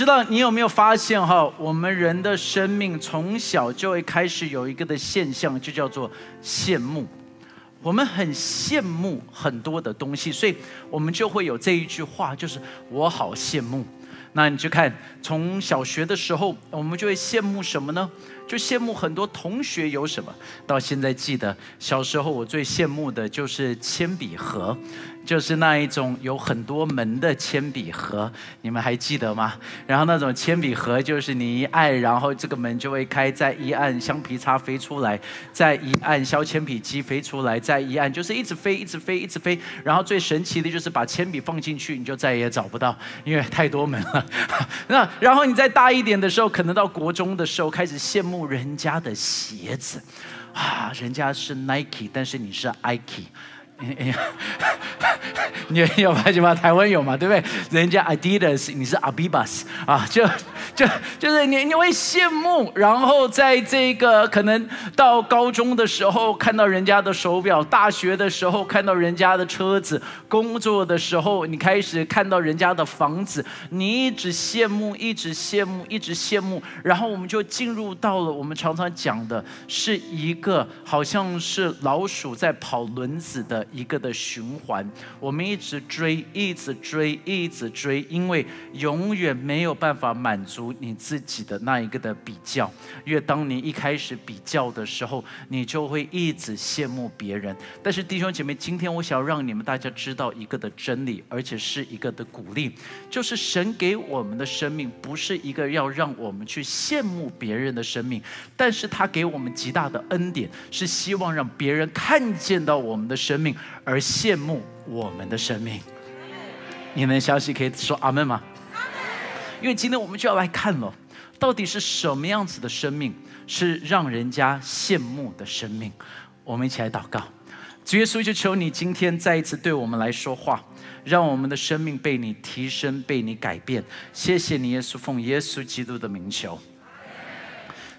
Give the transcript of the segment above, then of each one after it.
知道你有没有发现哈？我们人的生命从小就会开始有一个的现象，就叫做羡慕。我们很羡慕很多的东西，所以我们就会有这一句话，就是我好羡慕。那你就看，从小学的时候，我们就会羡慕什么呢？就羡慕很多同学有什么。到现在记得，小时候我最羡慕的就是铅笔盒。就是那一种有很多门的铅笔盒，你们还记得吗？然后那种铅笔盒就是你一按，然后这个门就会开；再一按，橡皮擦飞出来；再一按，削铅笔机飞出来；再一按，就是一直飞，一直飞，一直飞。然后最神奇的就是把铅笔放进去，你就再也找不到，因为太多门了。那然后你再大一点的时候，可能到国中的时候，开始羡慕人家的鞋子，啊，人家是 Nike，但是你是 Ike。哎呀，你有发现吗？台湾有嘛，对不对？人家 Adidas，你是 Abibas 啊，就就就是你你会羡慕，然后在这个可能到高中的时候看到人家的手表，大学的时候看到人家的车子，工作的时候你开始看到人家的房子，你一直羡慕，一直羡慕，一直羡慕，然后我们就进入到了我们常常讲的是一个好像是老鼠在跑轮子的。一个的循环，我们一直追，一直追，一直追，因为永远没有办法满足你自己的那一个的比较。因为当你一开始比较的时候，你就会一直羡慕别人。但是弟兄姐妹，今天我想要让你们大家知道一个的真理，而且是一个的鼓励，就是神给我们的生命不是一个要让我们去羡慕别人的生命，但是他给我们极大的恩典，是希望让别人看见到我们的生命。而羡慕我们的生命，你能相信可以说阿门吗？因为今天我们就要来看了，到底是什么样子的生命是让人家羡慕的生命？我们一起来祷告，主耶稣，就求你今天再一次对我们来说话，让我们的生命被你提升，被你改变。谢谢你，耶稣，奉耶稣基督的名求。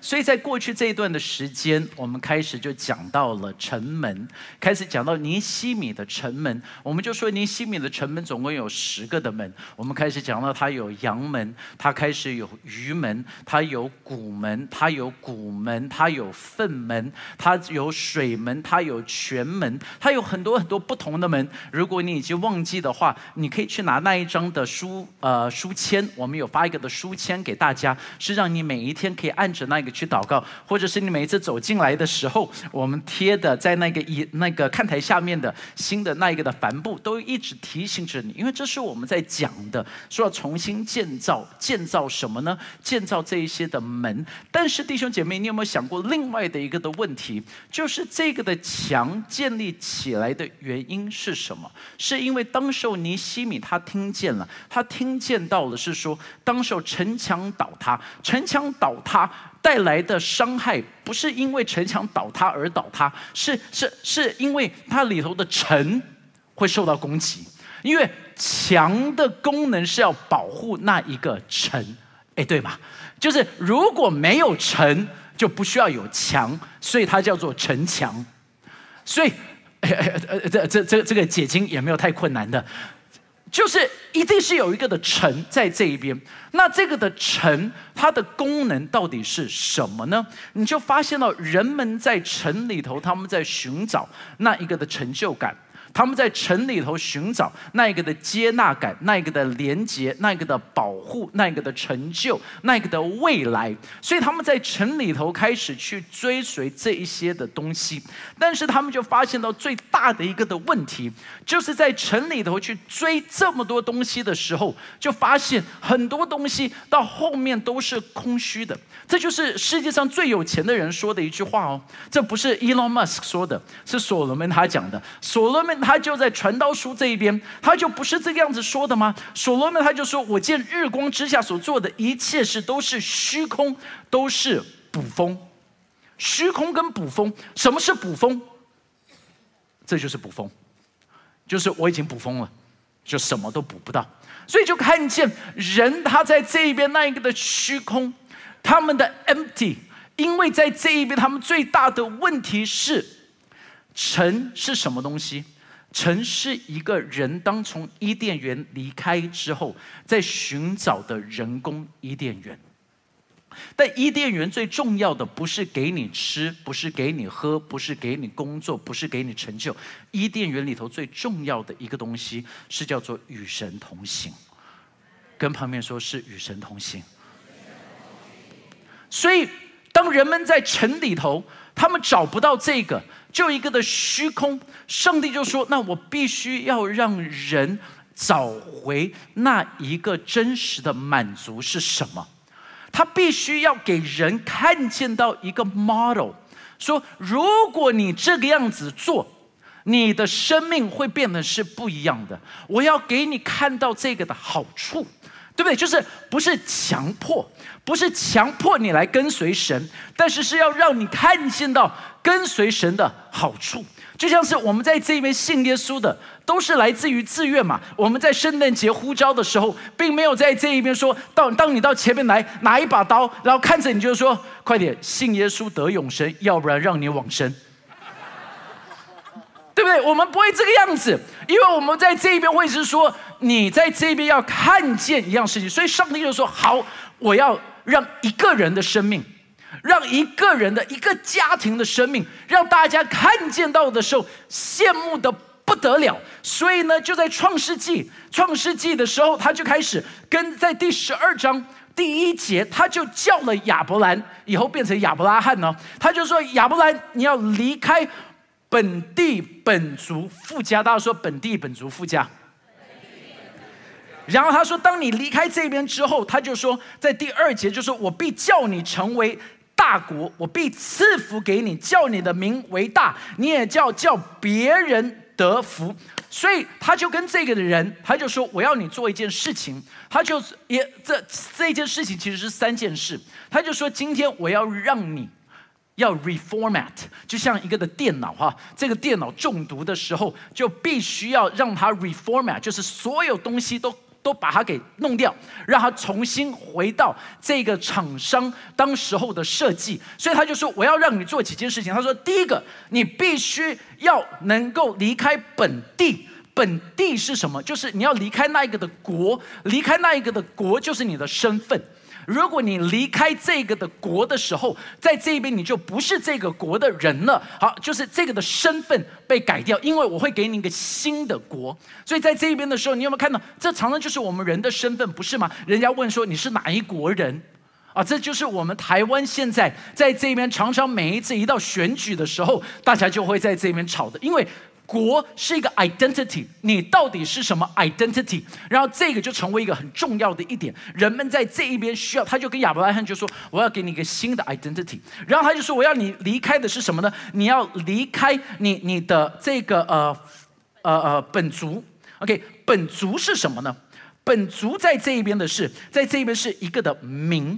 所以在过去这一段的时间，我们开始就讲到了城门，开始讲到尼西米的城门。我们就说尼西米的城门总共有十个的门。我们开始讲到它有阳门，它开始有鱼门，它有谷门，它有谷门，它有粪门，它有水门，它有泉门，它有很多很多不同的门。如果你已经忘记的话，你可以去拿那一张的书呃书签，我们有发一个的书签给大家，是让你每一天可以按着那个。去祷告，或者是你每一次走进来的时候，我们贴的在那个一那个看台下面的新的那一个的帆布，都一直提醒着你，因为这是我们在讲的，说要重新建造，建造什么呢？建造这一些的门。但是弟兄姐妹，你有没有想过另外的一个的问题？就是这个的墙建立起来的原因是什么？是因为当时候尼西米他听见了，他听见到了是说，当时候城墙倒塌，城墙倒塌。带来的伤害不是因为城墙倒塌而倒塌，是是是因为它里头的城会受到攻击。因为墙的功能是要保护那一个城，哎，对吗？就是如果没有城，就不需要有墙，所以它叫做城墙。所以，这这这这个解经也没有太困难的。就是一定是有一个的城在这一边，那这个的城它的功能到底是什么呢？你就发现到人们在城里头，他们在寻找那一个的成就感。他们在城里头寻找那个的接纳感，那个的连接，那个的保护，那个的成就，那个的未来。所以他们在城里头开始去追随这一些的东西，但是他们就发现到最大的一个的问题，就是在城里头去追这么多东西的时候，就发现很多东西到后面都是空虚的。这就是世界上最有钱的人说的一句话哦，这不是 Elon Musk 说的，是所罗门他讲的。所罗门他就在传道书这一边，他就不是这个样子说的吗？所罗门他就说：“我见日光之下所做的一切事都是虚空，都是捕风。虚空跟捕风，什么是捕风？这就是捕风，就是我已经捕风了，就什么都捕不到。所以就看见人他在这一边那一个的虚空。”他们的 empty，因为在这一边，他们最大的问题是，城是什么东西？城是一个人当从伊甸园离开之后，在寻找的人工伊甸园。但伊甸园最重要的不是给你吃，不是给你喝，不是给你工作，不是给你成就。伊甸园里头最重要的一个东西是叫做与神同行。跟旁边说是与神同行。所以，当人们在城里头，他们找不到这个，就一个的虚空。上帝就说：“那我必须要让人找回那一个真实的满足是什么？他必须要给人看见到一个 model，说如果你这个样子做，你的生命会变得是不一样的。我要给你看到这个的好处。”对不对？就是不是强迫，不是强迫你来跟随神，但是是要让你看见到跟随神的好处。就像是我们在这边信耶稣的，都是来自于自愿嘛。我们在圣诞节呼召的时候，并没有在这一边说到，当你到前面来拿一把刀，然后看着你就说：“快点信耶稣得永生，要不然让你往生。”对不对？我们不会这个样子，因为我们在这一边会是说，你在这边要看见一样事情，所以上帝就说：“好，我要让一个人的生命，让一个人的一个家庭的生命，让大家看见到的时候羡慕的不得了。”所以呢，就在创世纪，创世纪的时候，他就开始跟在第十二章第一节，他就叫了亚伯兰，以后变成亚伯拉罕呢，他就说：“亚伯兰，你要离开。”本地本族富家，大家说本地本族富家。然后他说，当你离开这边之后，他就说，在第二节就说：“我必叫你成为大国，我必赐福给你，叫你的名为大，你也叫叫别人得福。”所以他就跟这个的人，他就说：“我要你做一件事情。”他就也这这件事情其实是三件事。他就说：“今天我要让你。”要 reformat，就像一个的电脑哈，这个电脑中毒的时候，就必须要让它 reformat，就是所有东西都都把它给弄掉，让它重新回到这个厂商当时候的设计。所以他就说，我要让你做几件事情。他说，第一个，你必须要能够离开本地，本地是什么？就是你要离开那一个的国，离开那一个的国，就是你的身份。如果你离开这个的国的时候，在这边你就不是这个国的人了。好，就是这个的身份被改掉，因为我会给你一个新的国。所以在这边的时候，你有没有看到？这常常就是我们人的身份，不是吗？人家问说你是哪一国人？啊，这就是我们台湾现在在这边常常每一次一到选举的时候，大家就会在这边吵的，因为。国是一个 identity，你到底是什么 identity？然后这个就成为一个很重要的一点。人们在这一边需要，他就跟亚伯拉罕就说：“我要给你一个新的 identity。”然后他就说：“我要你离开的是什么呢？你要离开你你的这个呃呃呃本族。OK，本族是什么呢？本族在这一边的是，在这一边是一个的名。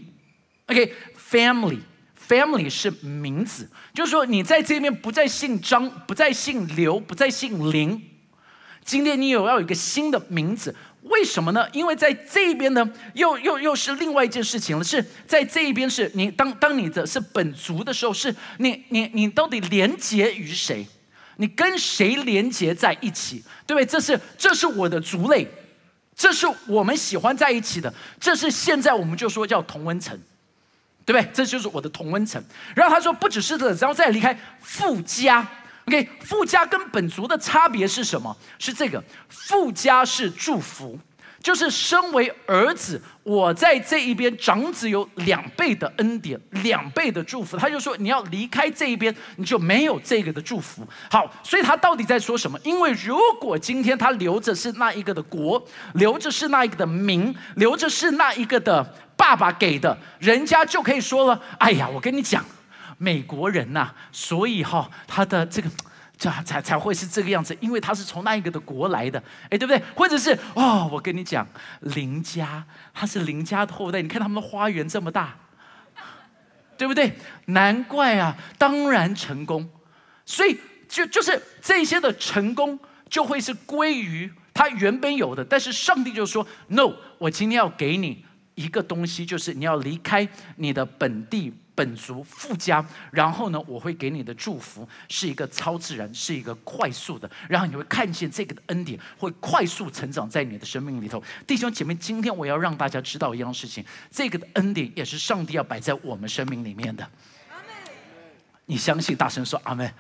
OK，family。Family 是名字，就是说你在这边不再姓张，不再姓刘，不再姓林。今天你有要有一个新的名字，为什么呢？因为在这边呢，又又又是另外一件事情了。是在这一边，是你当当你的是本族的时候，是你你你到底连结于谁？你跟谁连结在一起？对不对？这是这是我的族类，这是我们喜欢在一起的，这是现在我们就说叫同温层。对不对？这就是我的同温层。然后他说，不只是这，然后再离开富家。OK，富家跟本族的差别是什么？是这个，富家是祝福。就是身为儿子，我在这一边，长子有两倍的恩典，两倍的祝福。他就说，你要离开这一边，你就没有这个的祝福。好，所以他到底在说什么？因为如果今天他留着是那一个的国，留着是那一个的名，留着是那一个的爸爸给的，人家就可以说了：哎呀，我跟你讲，美国人呐，所以哈，他的这个。这才才会是这个样子，因为他是从那一个的国来的，哎，对不对？或者是哦，我跟你讲，林家他是林家的后代，你看他们的花园这么大，对不对？难怪啊，当然成功。所以就就是这些的成功，就会是归于他原本有的。但是上帝就说：“No，我今天要给你一个东西，就是你要离开你的本地本族附加，然后呢，我会给你的祝福是一个超自然，是一个快速的，然后你会看见这个的恩典会快速成长在你的生命里头。弟兄姐妹，今天我要让大家知道一样事情，这个的恩典也是上帝要摆在我们生命里面的。阿你相信？大声说阿门。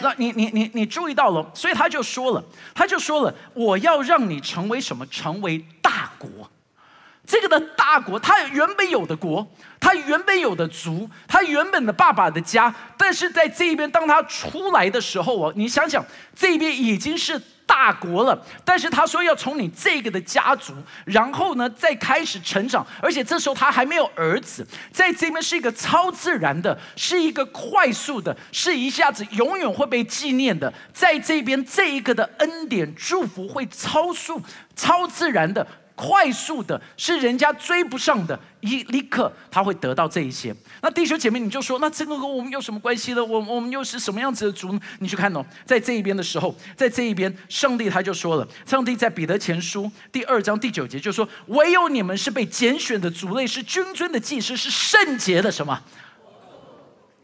那你你你你注意到了，所以他就说了，他就说了，我要让你成为什么？成为大国。这个的大国，他原本有的国，他原本有的族，他原本的爸爸的家，但是在这一边，当他出来的时候哦，你想想，这边已经是大国了，但是他说要从你这个的家族，然后呢再开始成长，而且这时候他还没有儿子，在这边是一个超自然的，是一个快速的，是一下子永远会被纪念的，在这边这一个的恩典祝福会超速、超自然的。快速的，是人家追不上的，一立刻他会得到这一些。那弟兄姐妹，你就说，那这个和我们有什么关系呢？我我们又是什么样子的族呢？你去看哦，在这一边的时候，在这一边，上帝他就说了，上帝在彼得前书第二章第九节就说：“唯有你们是被拣选的族类，是君尊的祭司，是圣洁的什么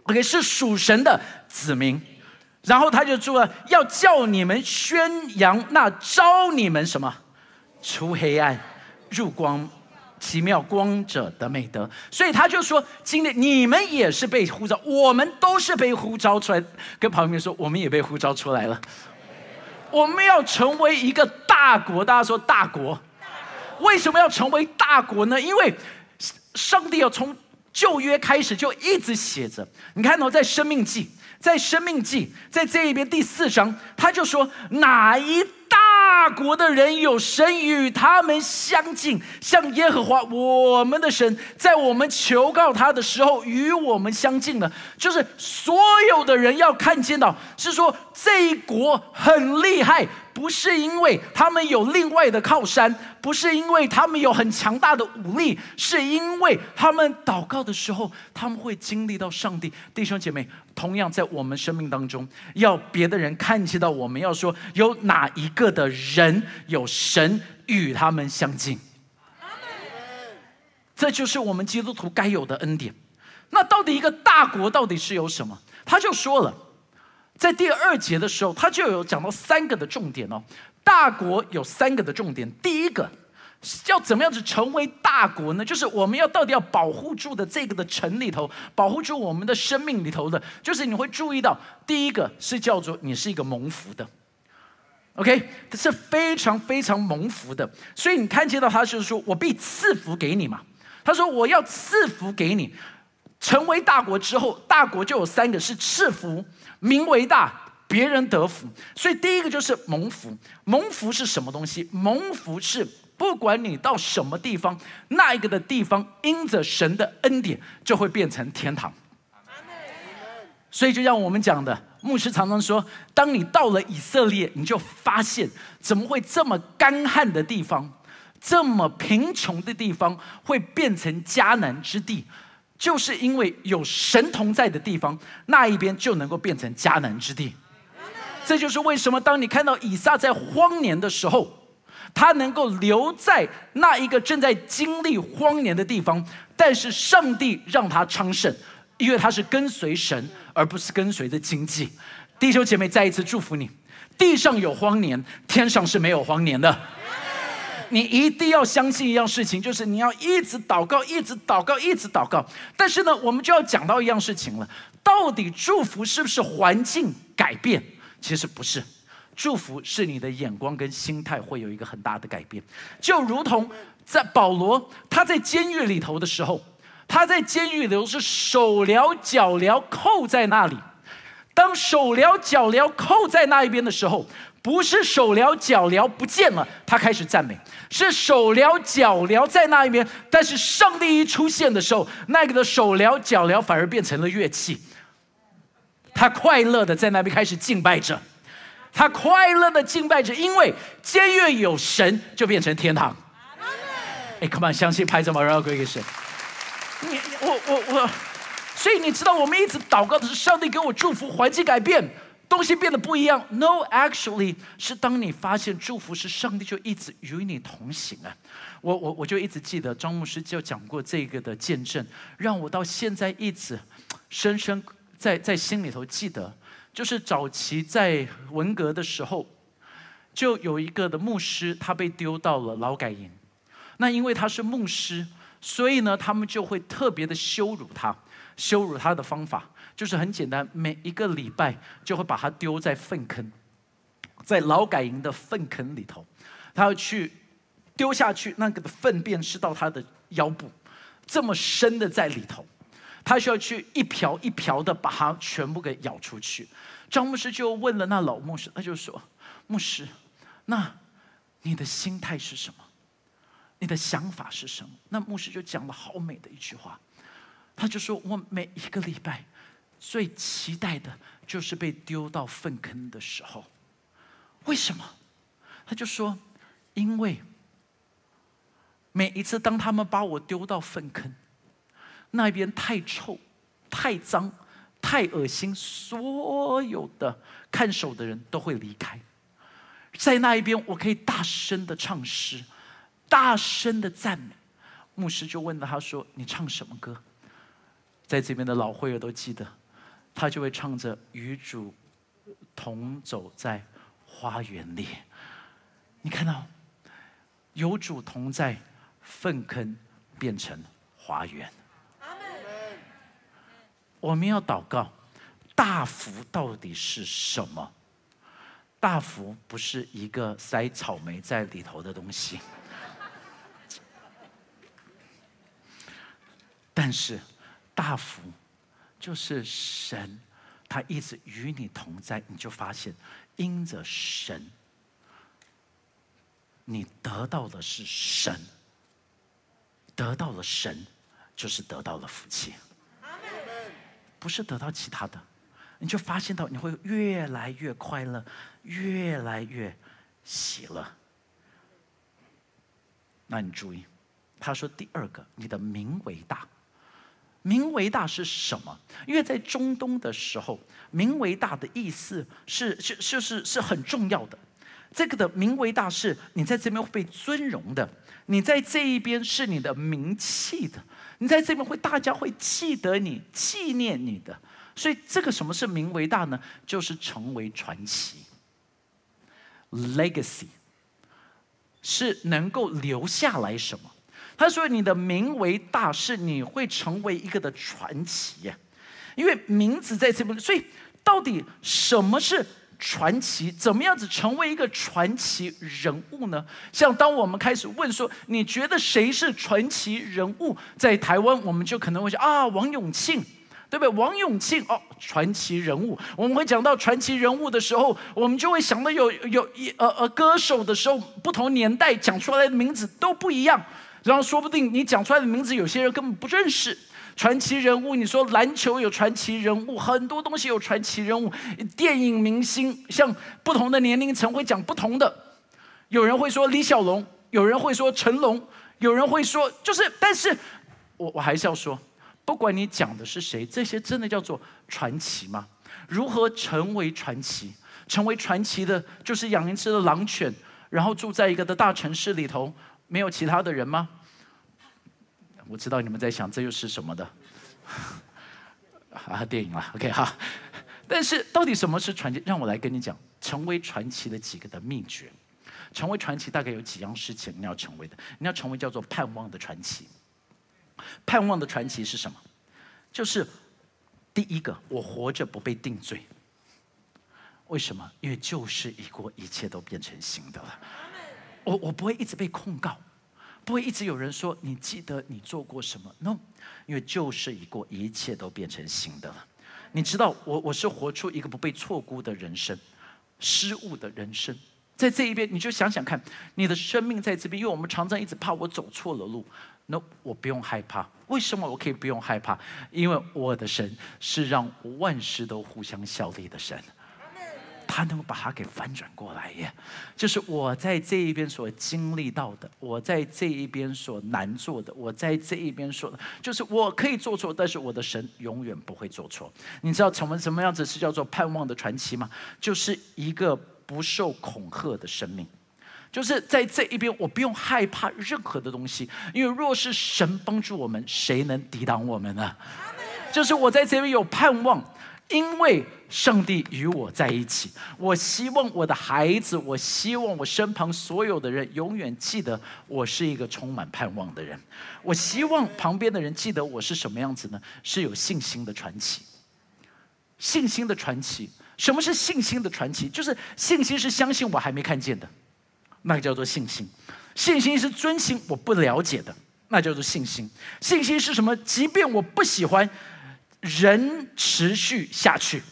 ？OK，是属神的子民。”然后他就说：“要叫你们宣扬那招你们什么？”出黑暗，入光，奇妙光者的美德。所以他就说：今天你们也是被呼召，我们都是被呼召出来。跟旁边说，我们也被呼召出来了。我们要成为一个大国。大家说大国，为什么要成为大国呢？因为上帝要从旧约开始就一直写着。你看到在生命记，在生命记，在这一边第四章，他就说哪一。大国的人有神与他们相近，像耶和华我们的神，在我们求告他的时候与我们相近了。就是所有的人要看见到，是说这一国很厉害。不是因为他们有另外的靠山，不是因为他们有很强大的武力，是因为他们祷告的时候，他们会经历到上帝。弟兄姐妹，同样在我们生命当中，要别的人看见到我们，要说有哪一个的人有神与他们相近，这就是我们基督徒该有的恩典。那到底一个大国到底是有什么？他就说了。在第二节的时候，他就有讲到三个的重点哦。大国有三个的重点，第一个要怎么样子成为大国呢？就是我们要到底要保护住的这个的城里头，保护住我们的生命里头的，就是你会注意到，第一个是叫做你是一个蒙福的，OK，是非常非常蒙福的。所以你看见到他就是说我必赐福给你嘛。他说我要赐福给你，成为大国之后，大国就有三个是赐福。名为大，别人得福，所以第一个就是蒙福。蒙福是什么东西？蒙福是不管你到什么地方，那一个的地方，因着神的恩典，就会变成天堂。所以就像我们讲的，牧师常常说，当你到了以色列，你就发现怎么会这么干旱的地方，这么贫穷的地方，会变成迦南之地。就是因为有神同在的地方，那一边就能够变成迦南之地。这就是为什么当你看到以撒在荒年的时候，他能够留在那一个正在经历荒年的地方，但是上帝让他昌盛，因为他是跟随神，而不是跟随着经济。弟兄姐妹，再一次祝福你，地上有荒年，天上是没有荒年的。你一定要相信一样事情，就是你要一直祷告，一直祷告，一直祷告。但是呢，我们就要讲到一样事情了：到底祝福是不是环境改变？其实不是，祝福是你的眼光跟心态会有一个很大的改变。就如同在保罗他在监狱里头的时候，他在监狱里头是手镣脚镣扣在那里。当手镣脚镣扣在那一边的时候。不是手镣脚镣不见了，他开始赞美；是手镣脚镣在那一边，但是上帝一出现的时候，那个的手镣脚镣反而变成了乐器。他快乐的在那边开始敬拜着，他快乐的敬拜着，因为监狱有神，就变成天堂。哎，Come on，相信拍着吗？然后归给神。你我我我，所以你知道，我们一直祷告的是上帝给我祝福，环境改变。东西变得不一样。No，actually 是当你发现祝福是上帝就一直与你同行啊。我我我就一直记得张牧师就讲过这个的见证，让我到现在一直深深在在心里头记得。就是早期在文革的时候，就有一个的牧师，他被丢到了劳改营。那因为他是牧师，所以呢，他们就会特别的羞辱他。羞辱他的方法就是很简单，每一个礼拜就会把他丢在粪坑，在劳改营的粪坑里头，他要去丢下去，那个的粪便是到他的腰部，这么深的在里头。他需要去一瓢一瓢的把它全部给舀出去。张牧师就问了那老牧师，他就说：“牧师，那你的心态是什么？你的想法是什么？”那牧师就讲了好美的一句话，他就说：“我每一个礼拜最期待的就是被丢到粪坑的时候。为什么？他就说：因为每一次当他们把我丢到粪坑。”那一边太臭、太脏、太恶心，所有的看守的人都会离开。在那一边，我可以大声的唱诗，大声的赞美。牧师就问了他说：“你唱什么歌？”在这边的老会友都记得，他就会唱着“与主同走在花园里”。你看到，有主同在，粪坑变成花园。我们要祷告，大福到底是什么？大福不是一个塞草莓在里头的东西，但是大福就是神，他一直与你同在，你就发现因着神，你得到的是神，得到了神，就是得到了福气。不是得到其他的，你就发现到你会越来越快乐，越来越喜乐。那你注意，他说第二个，你的名为大，名为大是什么？因为在中东的时候，名为大的意思是是是是是很重要的。这个的名为大是，你在这边会被尊荣的，你在这一边是你的名气的。你在这边会，大家会记得你、纪念你的，所以这个什么是名为大呢？就是成为传奇，legacy，是能够留下来什么？他说你的名为大，是你会成为一个的传奇呀，因为名字在这边，所以到底什么是？传奇怎么样子成为一个传奇人物呢？像当我们开始问说，你觉得谁是传奇人物？在台湾，我们就可能会想啊，王永庆，对不对？王永庆哦，传奇人物。我们会讲到传奇人物的时候，我们就会想到有有一呃呃歌手的时候，不同年代讲出来的名字都不一样。然后说不定你讲出来的名字，有些人根本不认识。传奇人物，你说篮球有传奇人物，很多东西有传奇人物。电影明星，像不同的年龄层会讲不同的。有人会说李小龙，有人会说成龙，有人会说就是，但是我我还是要说，不管你讲的是谁，这些真的叫做传奇吗？如何成为传奇？成为传奇的，就是养一只的狼犬，然后住在一个的大城市里头，没有其他的人吗？我知道你们在想这又是什么的 啊？电影了，OK 哈。但是到底什么是传奇？让我来跟你讲，成为传奇的几个的秘诀。成为传奇大概有几样事情你要成为的，你要成为叫做盼望的传奇。盼望的传奇是什么？就是第一个，我活着不被定罪。为什么？因为旧事已过，一切都变成新的了。我我不会一直被控告。不会一直有人说你记得你做过什么？No，因为旧事已过，一切都变成新的了。你知道，我我是活出一个不被错估的人生，失误的人生。在这一边，你就想想看，你的生命在这边，因为我们常常一直怕我走错了路。No，我不用害怕。为什么我可以不用害怕？因为我的神是让万事都互相效力的神。他能够把它给翻转过来耶。就是我在这一边所经历到的，我在这一边所难做的，我在这一边说的，就是我可以做错，但是我的神永远不会做错。你知道成为什么样子是叫做盼望的传奇吗？就是一个不受恐吓的生命。就是在这一边，我不用害怕任何的东西，因为若是神帮助我们，谁能抵挡我们呢？就是我在这边有盼望，因为上帝与我在一起。我希望我的孩子，我希望我身旁所有的人永远记得我是一个充满盼望的人。我希望旁边的人记得我是什么样子呢？是有信心的传奇。信心的传奇，什么是信心的传奇？就是信心是相信我还没看见的。那个叫做信心，信心是遵循我不了解的，那叫做信心。信心是什么？即便我不喜欢，人持续下去。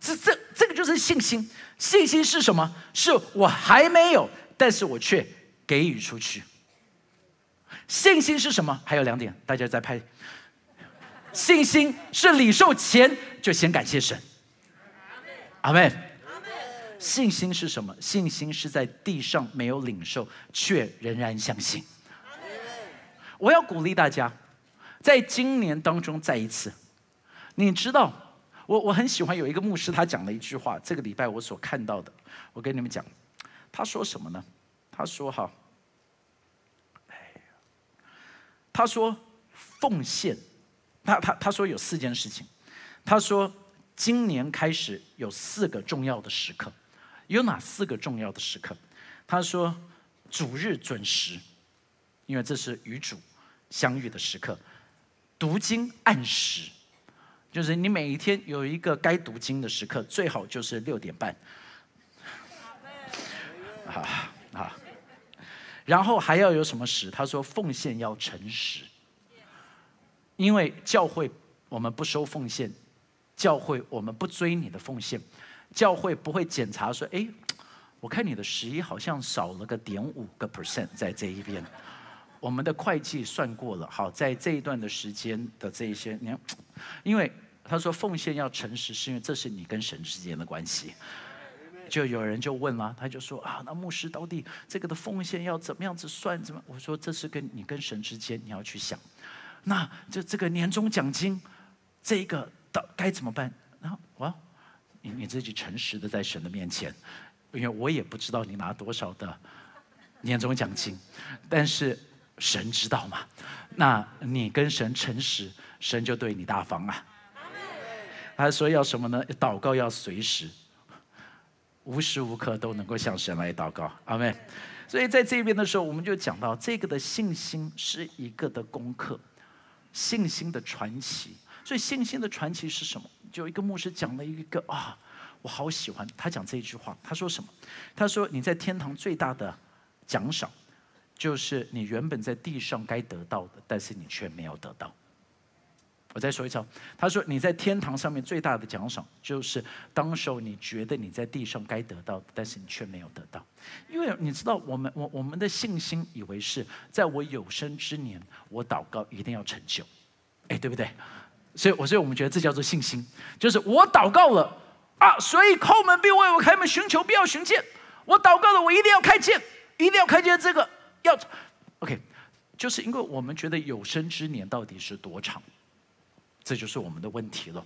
这这这个就是信心。信心是什么？是我还没有，但是我却给予出去。信心是什么？还有两点，大家在拍。信心是领受前就先感谢神。阿门。信心是什么？信心是在地上没有领受，却仍然相信。我要鼓励大家，在今年当中再一次。你知道，我我很喜欢有一个牧师，他讲了一句话。这个礼拜我所看到的，我跟你们讲，他说什么呢？他说：“哈，他说奉献，他他他说有四件事情。他说今年开始有四个重要的时刻。”有哪四个重要的时刻？他说：主日准时，因为这是与主相遇的时刻；读经按时，就是你每一天有一个该读经的时刻，最好就是六点半。啊啊！然后还要有什么时？他说奉献要诚实，因为教会我们不收奉献，教会我们不追你的奉献。教会不会检查说：“哎，我看你的十一好像少了个点五个 percent 在这一边。”我们的会计算过了，好，在这一段的时间的这一些，你看，因为他说奉献要诚实，是因为这是你跟神之间的关系。就有人就问了，他就说：“啊，那牧师到底这个的奉献要怎么样子算？怎么？”我说：“这是跟你跟神之间你要去想。那这这个年终奖金，这个到该怎么办？然后我。”你你自己诚实的在神的面前，因为我也不知道你拿多少的年终奖金，但是神知道嘛？那你跟神诚实，神就对你大方啊。他说要什么呢？祷告要随时，无时无刻都能够向神来祷告，阿妹。所以在这边的时候，我们就讲到这个的信心是一个的功课，信心的传奇。所以信心的传奇是什么？就一个牧师讲了一个啊，我好喜欢他讲这一句话。他说什么？他说你在天堂最大的奖赏，就是你原本在地上该得到的，但是你却没有得到。我再说一次，他说你在天堂上面最大的奖赏，就是当时候你觉得你在地上该得到的，但是你却没有得到。因为你知道，我们我我们的信心以为是在我有生之年，我祷告一定要成就，哎，对不对？所以，我所以我们觉得这叫做信心，就是我祷告了啊，所以叩门必为我开门，寻求必要寻见。我祷告了，我一定要开见，一定要开见这个要。OK，就是因为我们觉得有生之年到底是多长，这就是我们的问题了。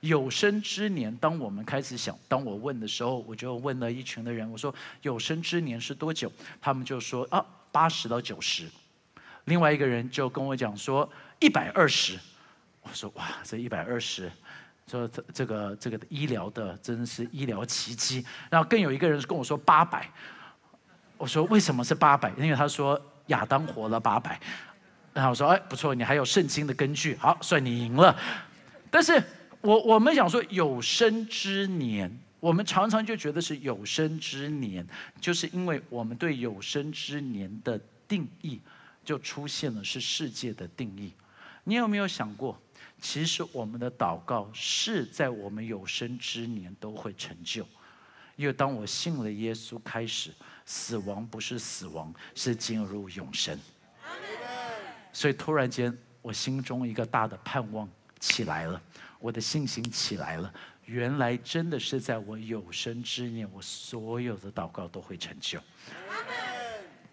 有生之年，当我们开始想，当我问的时候，我就问了一群的人，我说有生之年是多久？他们就说啊，八十到九十。另外一个人就跟我讲说一百二十。我说哇，这一百二十，说这这个这个医疗的真是医疗奇迹。然后更有一个人跟我说八百，我说为什么是八百？因为他说亚当活了八百。然后我说哎不错，你还有圣经的根据，好算你赢了。但是我我们想说有生之年，我们常常就觉得是有生之年，就是因为我们对有生之年的定义就出现了是世界的定义。你有没有想过？其实我们的祷告是在我们有生之年都会成就，因为当我信了耶稣，开始死亡不是死亡，是进入永生。所以突然间，我心中一个大的盼望起来了，我的信心起来了。原来真的是在我有生之年，我所有的祷告都会成就。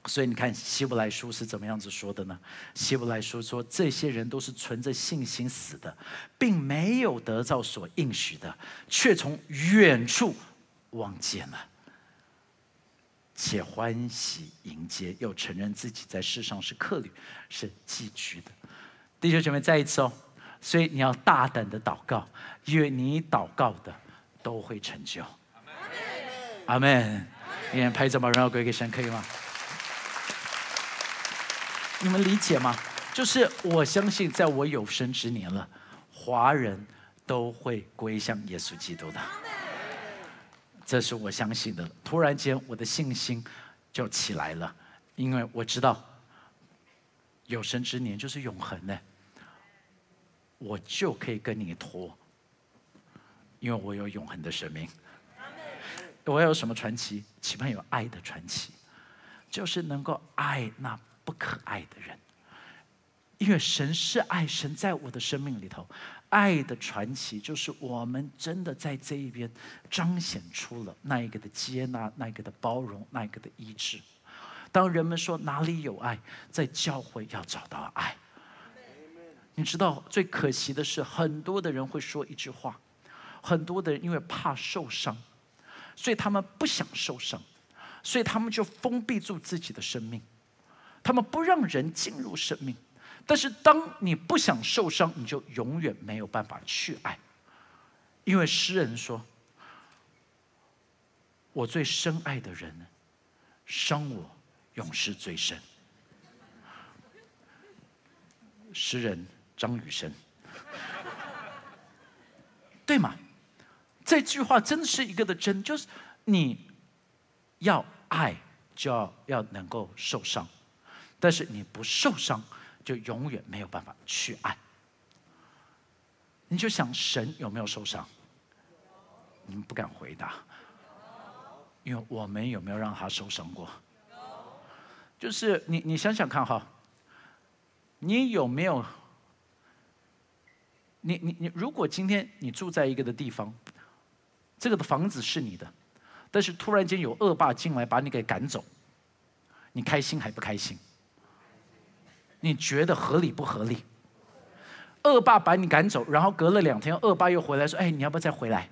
所以你看，希伯来书是怎么样子说的呢？希伯来书说，这些人都是存着信心死的，并没有得到所应许的，却从远处望见了，且欢喜迎接，又承认自己在世上是客旅，是寄居的。弟兄姐妹，再一次哦。所以你要大胆的祷告，因为你祷告的都会成就。阿门。你们拍这把荣耀归给神，可以吗？你们理解吗？就是我相信，在我有生之年了，华人都会归向耶稣基督的。这是我相信的。突然间，我的信心就起来了，因为我知道有生之年就是永恒的。我就可以跟你拖，因为我有永恒的生命。我有什么传奇？期盼有爱的传奇，就是能够爱那不可爱的人。因为神是爱，神在我的生命里头，爱的传奇就是我们真的在这一边彰显出了那一个的接纳，那一个的包容，那一个的医治。当人们说哪里有爱，在教会要找到爱。你知道最可惜的是，很多的人会说一句话，很多的人因为怕受伤，所以他们不想受伤，所以他们就封闭住自己的生命，他们不让人进入生命。但是当你不想受伤，你就永远没有办法去爱，因为诗人说：“我最深爱的人，伤我永是最深。”诗人。张雨生，对吗？这句话真的是一个的真，就是你要爱，就要要能够受伤，但是你不受伤，就永远没有办法去爱。你就想神有没有受伤？你们不敢回答，因为我们有没有让他受伤过？就是你，你想想看哈，你有没有？你你你，如果今天你住在一个的地方，这个的房子是你的，但是突然间有恶霸进来把你给赶走，你开心还不开心？你觉得合理不合理？恶霸把你赶走，然后隔了两天，恶霸又回来说：“哎，你要不要再回来？”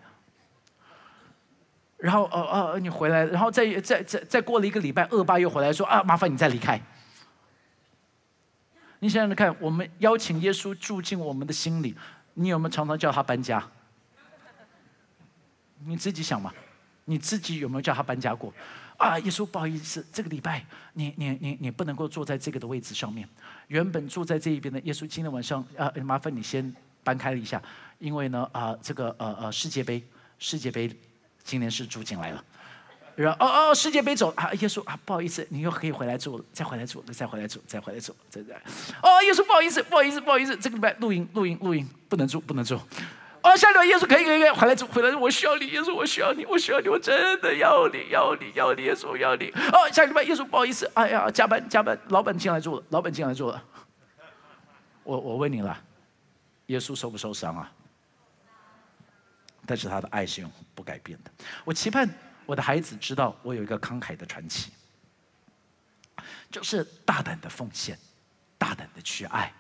然后哦哦，你回来，然后再再再再过了一个礼拜，恶霸又回来说：“啊，麻烦你再离开。”你想想看，我们邀请耶稣住进我们的心里。你有没有常常叫他搬家？你自己想嘛，你自己有没有叫他搬家过？啊，耶稣不好意思，这个礼拜你你你你不能够坐在这个的位置上面。原本住在这一边的耶稣，今天晚上啊，麻烦你先搬开了一下，因为呢啊，这个呃呃世界杯世界杯今年是住进来了。然后哦哦，世界杯走啊！耶稣啊，不好意思，你又可以回来住了，再回来住，再回来住，再回来住，再再。哦，耶稣不好意思，不好意思，不好意思，这个拜录音录音录音不能住，不能住。哦，下礼拜耶稣可以可以可以回来住，回来住，我需要你，耶稣我需要你，我需要你，我真的要你要你要你，耶稣我要你。哦，下礼拜耶稣不好意思，哎呀，加班加班，老板进来住了，老板进来住了。我我问你了，耶稣受不受伤啊？但是他的爱是永不改变的。我期盼。我的孩子知道我有一个慷慨的传奇，就是大胆的奉献，大胆的去爱，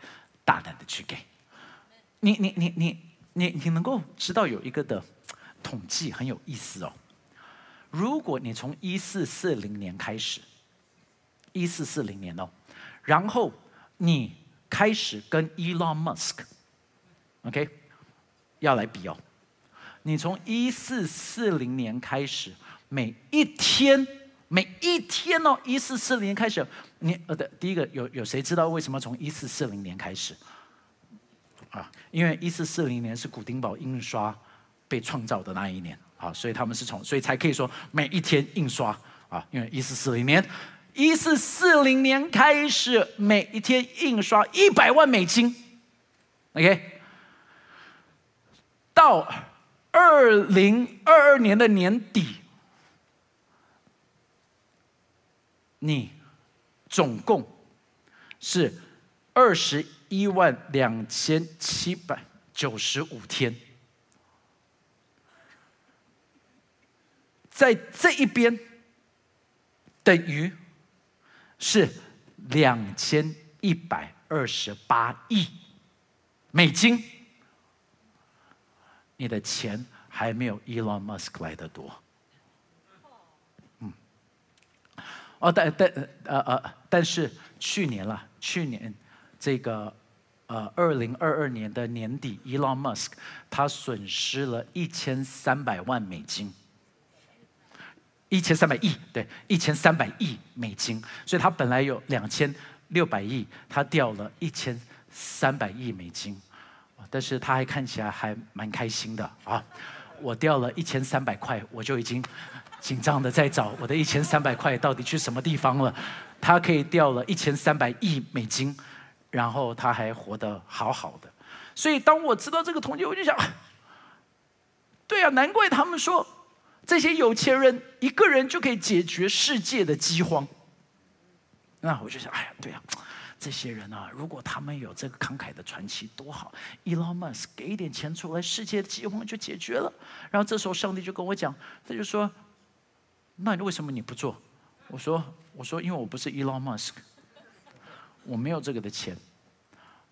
大胆的去给。你你你你你你能够知道有一个的统计很有意思哦。如果你从一四四零年开始，一四四零年哦，然后你开始跟 Elon Musk，OK，要来比哦。你从一四四零年开始。每一天，每一天哦，一四四零年开始，你呃的第一个有有谁知道为什么从一四四零年开始？啊，因为一四四零年是古丁堡印刷被创造的那一年啊，所以他们是从，所以才可以说每一天印刷啊，因为一四四零年，一四四零年开始每一天印刷一百万美金，OK，到二零二二年的年底。你总共是二十一万两千七百九十五天，在这一边等于是两千一百二十八亿美金，你的钱还没有 Elon Musk 来的多。嗯，哦，但但呃呃，但是去年了，去年这个。呃，二零二二年的年底，Elon Musk 他损失了一千三百万美金，一千三百亿，对，一千三百亿美金。所以他本来有两千六百亿，他掉了一千三百亿美金。但是他还看起来还蛮开心的啊！我掉了一千三百块，我就已经紧张的在找我的一千三百块到底去什么地方了。他可以掉了一千三百亿美金。然后他还活得好好的，所以当我知道这个统计，我就想，对啊，难怪他们说这些有钱人一个人就可以解决世界的饥荒。那我就想，哎呀，对啊，这些人啊，如果他们有这个慷慨的传奇，多好！Elon Musk 给一点钱出来，世界的饥荒就解决了。然后这时候上帝就跟我讲，他就说：“那你为什么你不做？”我说：“我说，因为我不是 Elon Musk。”我没有这个的钱，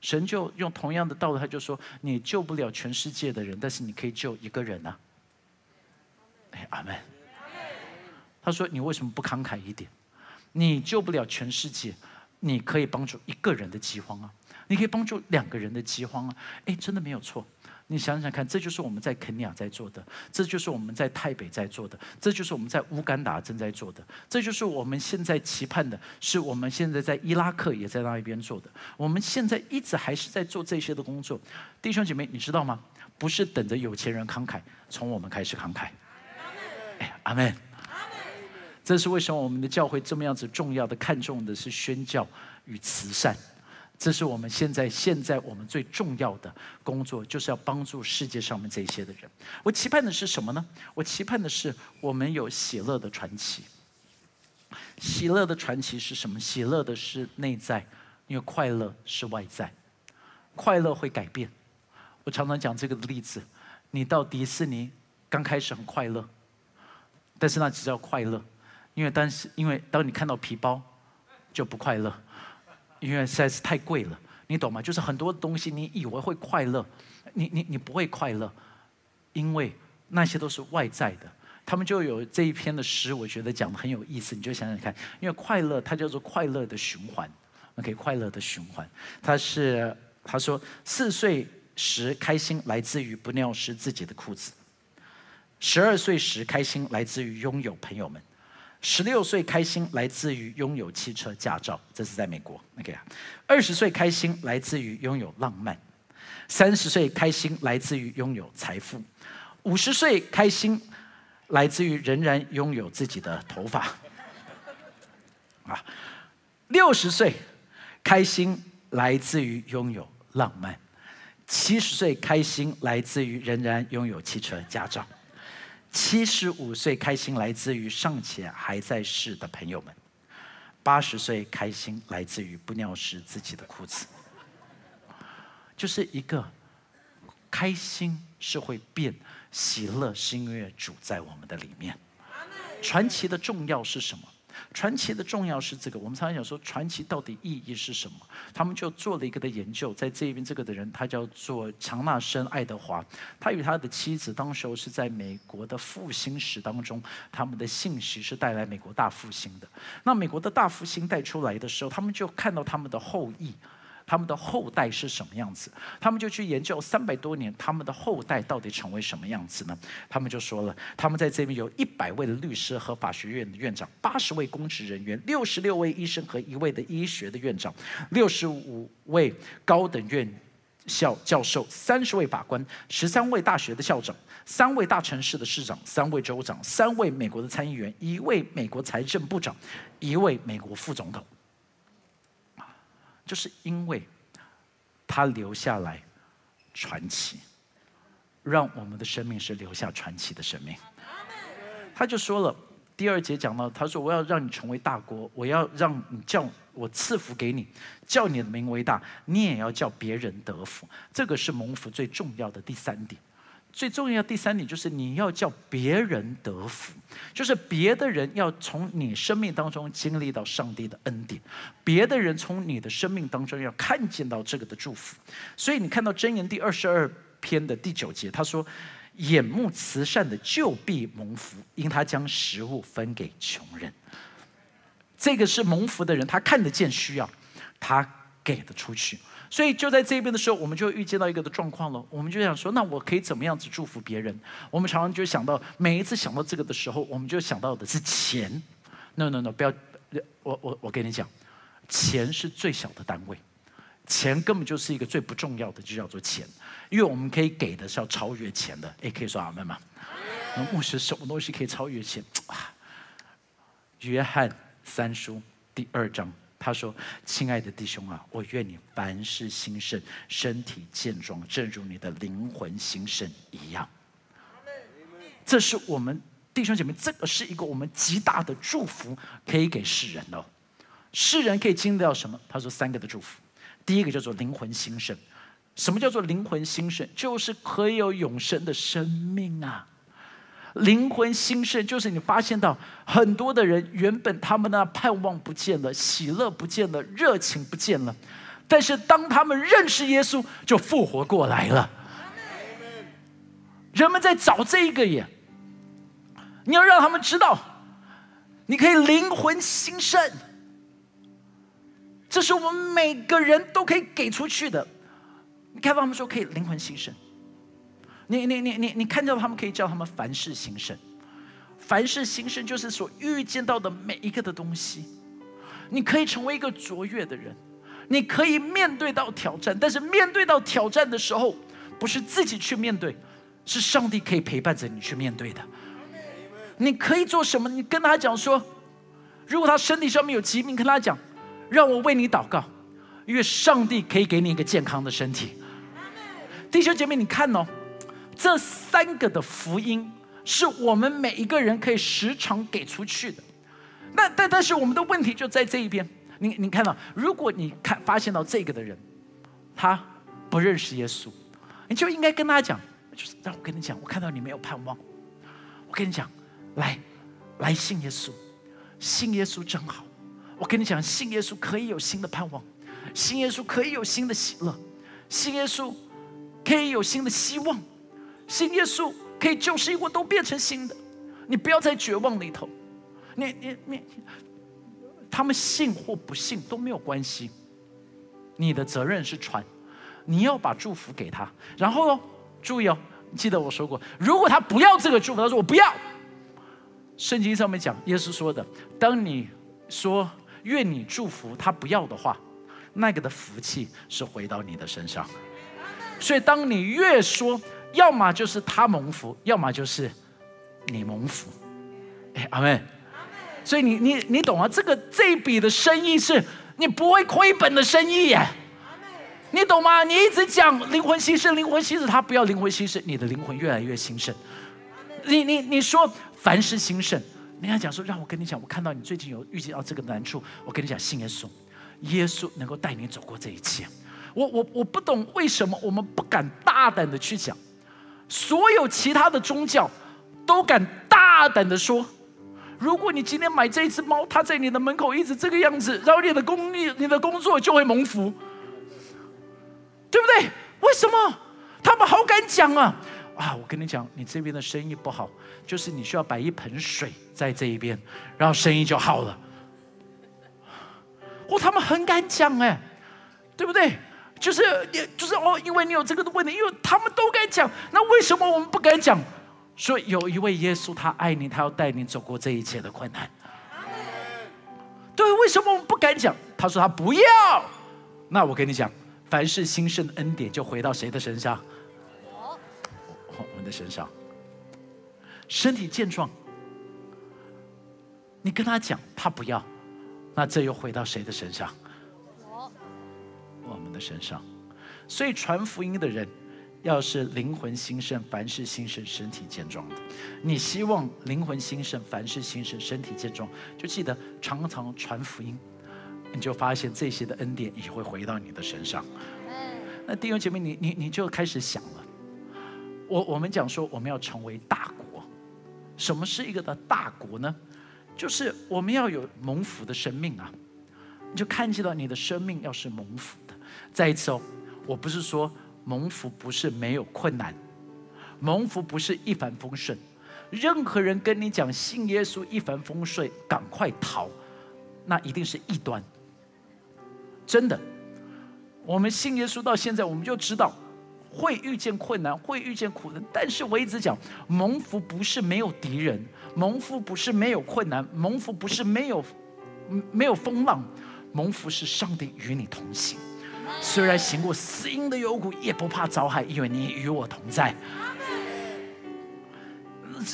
神就用同样的道理，他就说：你救不了全世界的人，但是你可以救一个人啊！哎，阿门。他说：你为什么不慷慨一点？你救不了全世界，你可以帮助一个人的饥荒啊！你可以帮助两个人的饥荒啊！哎，真的没有错。你想想看，这就是我们在肯尼亚在做的，这就是我们在台北在做的，这就是我们在乌干达正在做的，这就是我们现在期盼的，是我们现在在伊拉克也在那一边做的。我们现在一直还是在做这些的工作，弟兄姐妹，你知道吗？不是等着有钱人慷慨，从我们开始慷慨。哎，阿门。这是为什么我们的教会这么样子重要的看重的是宣教与慈善。这是我们现在现在我们最重要的工作，就是要帮助世界上面这些的人。我期盼的是什么呢？我期盼的是我们有喜乐的传奇。喜乐的传奇是什么？喜乐的是内在，因为快乐是外在。快乐会改变。我常常讲这个例子：你到迪士尼刚开始很快乐，但是那只叫快乐，因为但是因为当你看到皮包就不快乐。因为实在是太贵了，你懂吗？就是很多东西，你以为会快乐，你你你不会快乐，因为那些都是外在的。他们就有这一篇的诗，我觉得讲的很有意思。你就想想看，因为快乐它叫做快乐的循环，OK，快乐的循环。他是他说，四岁时开心来自于不尿湿自己的裤子，十二岁时开心来自于拥有朋友们。十六岁开心来自于拥有汽车驾照，这是在美国。OK 啊，二十岁开心来自于拥有浪漫，三十岁开心来自于拥有财富，五十岁开心来自于仍然拥有自己的头发，啊，六十岁开心来自于拥有浪漫，七十岁开心来自于仍然拥有汽车驾照。七十五岁开心来自于尚且还在世的朋友们，八十岁开心来自于不尿湿自己的裤子，就是一个开心是会变，喜乐是因为主在我们的里面。传奇的重要是什么？传奇的重要是这个，我们常常讲说传奇到底意义是什么？他们就做了一个的研究，在这边这个的人他叫做强纳森·爱德华，他与他的妻子当时候是在美国的复兴史当中，他们的信息是带来美国大复兴的。那美国的大复兴带出来的时候，他们就看到他们的后裔。他们的后代是什么样子？他们就去研究三百多年，他们的后代到底成为什么样子呢？他们就说了，他们在这边有一百位的律师和法学院的院长，八十位公职人员，六十六位医生和一位的医学的院长，六十五位高等院校教授，三十位法官，十三位大学的校长，三位大城市的市长，三位州长，三位美国的参议员，一位美国财政部长，一位美国副总统。就是因为他留下来传奇，让我们的生命是留下传奇的生命。他就说了，第二节讲到，他说：“我要让你成为大国，我要让你叫我赐福给你，叫你的名为大，你也要叫别人得福。”这个是蒙福最重要的第三点。最重要第三点就是你要叫别人得福，就是别的人要从你生命当中经历到上帝的恩典，别的人从你的生命当中要看见到这个的祝福。所以你看到箴言第二十二篇的第九节，他说：“眼目慈善的就必蒙福，因他将食物分给穷人。”这个是蒙福的人，他看得见需要，他给得出去。所以就在这边的时候，我们就预见到一个的状况了。我们就想说，那我可以怎么样子祝福别人？我们常常就想到，每一次想到这个的时候，我们就想到的是钱。No No No，不要，我我我跟你讲，钱是最小的单位，钱根本就是一个最不重要的，就叫做钱。因为我们可以给的是要超越钱的。哎，可以说阿门吗？牧师，什么东西可以超越钱？约翰三书第二章。他说：“亲爱的弟兄啊，我愿你凡事兴盛，身体健壮，正如你的灵魂兴盛一样。”这是我们弟兄姐妹，这个是一个我们极大的祝福，可以给世人哦。世人可以经历到什么？他说三个的祝福。第一个叫做灵魂兴盛。什么叫做灵魂兴盛？就是可以有永生的生命啊。灵魂兴盛，就是你发现到很多的人原本他们的盼望不见了，喜乐不见了，热情不见了，但是当他们认识耶稣，就复活过来了。人们在找这一个耶，你要让他们知道，你可以灵魂兴盛，这是我们每个人都可以给出去的。你看到他们说可以灵魂兴盛。你你你你你看到他们可以叫他们凡事兴盛，凡事兴盛就是所遇见到的每一个的东西，你可以成为一个卓越的人，你可以面对到挑战，但是面对到挑战的时候，不是自己去面对，是上帝可以陪伴着你去面对的。你可以做什么？你跟他讲说，如果他身体上面有疾病，跟他讲，让我为你祷告，因为上帝可以给你一个健康的身体。弟兄姐妹，你看哦。这三个的福音是我们每一个人可以时常给出去的。那但但是我们的问题就在这一边。你你看到，如果你看发现到这个的人，他不认识耶稣，你就应该跟他讲，就是让我跟你讲，我看到你没有盼望，我跟你讲，来来信耶稣，信耶稣真好。我跟你讲，信耶稣可以有新的盼望，信耶稣可以有新的喜乐，信耶稣可以有新的希望。信耶稣可以救世一国都变成新的，你不要在绝望里头。你你你，他们信或不信都没有关系。你的责任是传，你要把祝福给他。然后哦，注意哦，记得我说过，如果他不要这个祝福，他说我不要。圣经上面讲，耶稣说的，当你说愿你祝福他不要的话，那个的福气是回到你的身上。所以当你越说。要么就是他蒙福，要么就是你蒙福。哎，阿妹，所以你你你懂啊？这个这笔的生意是你不会亏本的生意耶。你懂吗？你一直讲灵魂稀释，灵魂稀释，他不要灵魂稀释，你的灵魂越来越兴盛。你你你说凡事兴盛，你要讲说让我跟你讲，我看到你最近有遇见到这个难处，我跟你讲信耶稣，耶稣能够带你走过这一切。我我我不懂为什么我们不敢大胆的去讲。所有其他的宗教都敢大胆的说：如果你今天买这一只猫，它在你的门口一直这个样子，然后你的工你你的工作就会蒙福，对不对？为什么他们好敢讲啊？啊，我跟你讲，你这边的生意不好，就是你需要摆一盆水在这一边，然后生意就好了。哦，他们很敢讲哎，对不对？就是，你就是哦，因为你有这个的问题，因为他们都敢讲，那为什么我们不敢讲？所以有一位耶稣，他爱你，他要带你走过这一切的困难。对，为什么我们不敢讲？他说他不要。那我跟你讲，凡是兴盛的恩典就回到谁的身上？我，我们的身上。身体健壮，你跟他讲，他不要，那这又回到谁的身上？的身上，所以传福音的人要是灵魂兴盛，凡事兴盛，身体健壮的。你希望灵魂兴盛，凡事兴盛，身体健壮，就记得常常传福音，你就发现这些的恩典也会回到你的身上。那弟兄姐妹，你你你就开始想了。我我们讲说，我们要成为大国。什么是一个的大国呢？就是我们要有蒙福的生命啊！你就看见到你的生命要是蒙福的。再一次哦，我不是说。蒙福不是没有困难，蒙福不是一帆风顺。任何人跟你讲信耶稣一帆风顺，赶快逃，那一定是异端。真的，我们信耶稣到现在，我们就知道会遇见困难，会遇见苦难。但是我一直讲，蒙福不是没有敌人，蒙福不是没有困难，蒙福不是没有没有风浪，蒙福是上帝与你同行。虽然行过死荫的幽谷，也不怕遭害，因为你与我同在。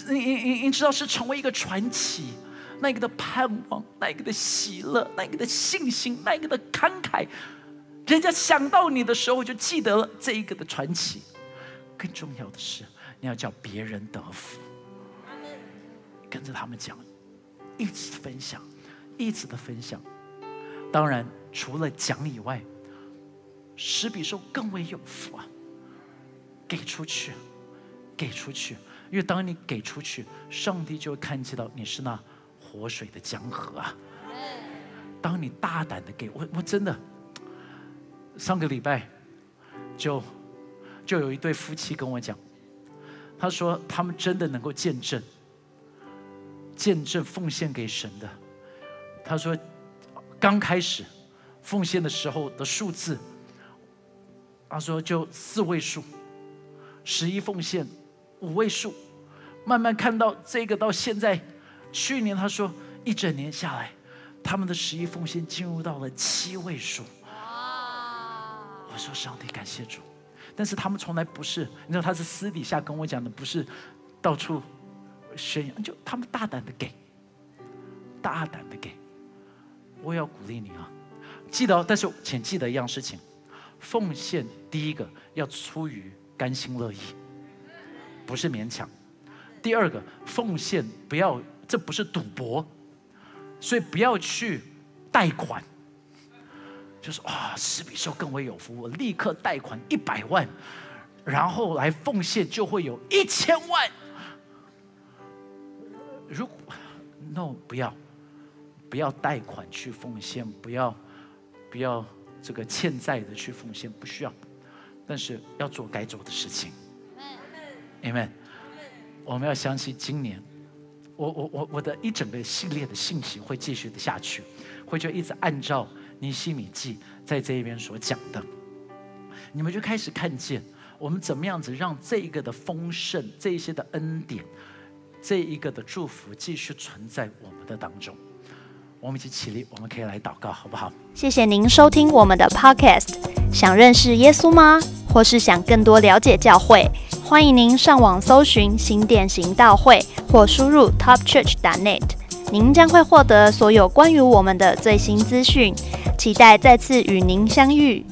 你你你你知道是成为一个传奇，那个的盼望，那个的喜乐，那个的信心，那个的慷慨。人家想到你的时候，就记得了这一个的传奇。更重要的是，你要叫别人得福，跟着他们讲，一直分享，一直的分享。当然，除了讲以外。施比受更为有福啊！给出去，给出去，因为当你给出去，上帝就会看见到你是那活水的江河啊！当你大胆的给我，我真的上个礼拜就就有一对夫妻跟我讲，他说他们真的能够见证见证奉献给神的。他说刚开始奉献的时候的数字。他说：“就四位数，十一奉献五位数，慢慢看到这个到现在，去年他说一整年下来，他们的十一奉献进入到了七位数。我说上帝感谢主，但是他们从来不是，你知道他是私底下跟我讲的，不是到处宣扬，就他们大胆的给，大胆的给。我也要鼓励你啊，记得，但是请记得一样事情。”奉献第一个要出于甘心乐意，不是勉强。第二个，奉献不要，这不是赌博，所以不要去贷款。就是啊，施比受更为有福，我立刻贷款一百万，然后来奉献就会有一千万。如果 no 不要，不要贷款去奉献，不要不要。这个欠债的去奉献不需要，但是要做该做的事情。Amen。我们要相信今年，我我我我的一整个系列的信息会继续的下去，会就一直按照尼西米记在这一边所讲的，你们就开始看见我们怎么样子让这一个的丰盛、这一些的恩典、这一个的祝福继续存在我们的当中。我们一起起立，我们可以来祷告，好不好？谢谢您收听我们的 Podcast。想认识耶稣吗？或是想更多了解教会？欢迎您上网搜寻新典型道会，或输入 topchurch.net。您将会获得所有关于我们的最新资讯。期待再次与您相遇。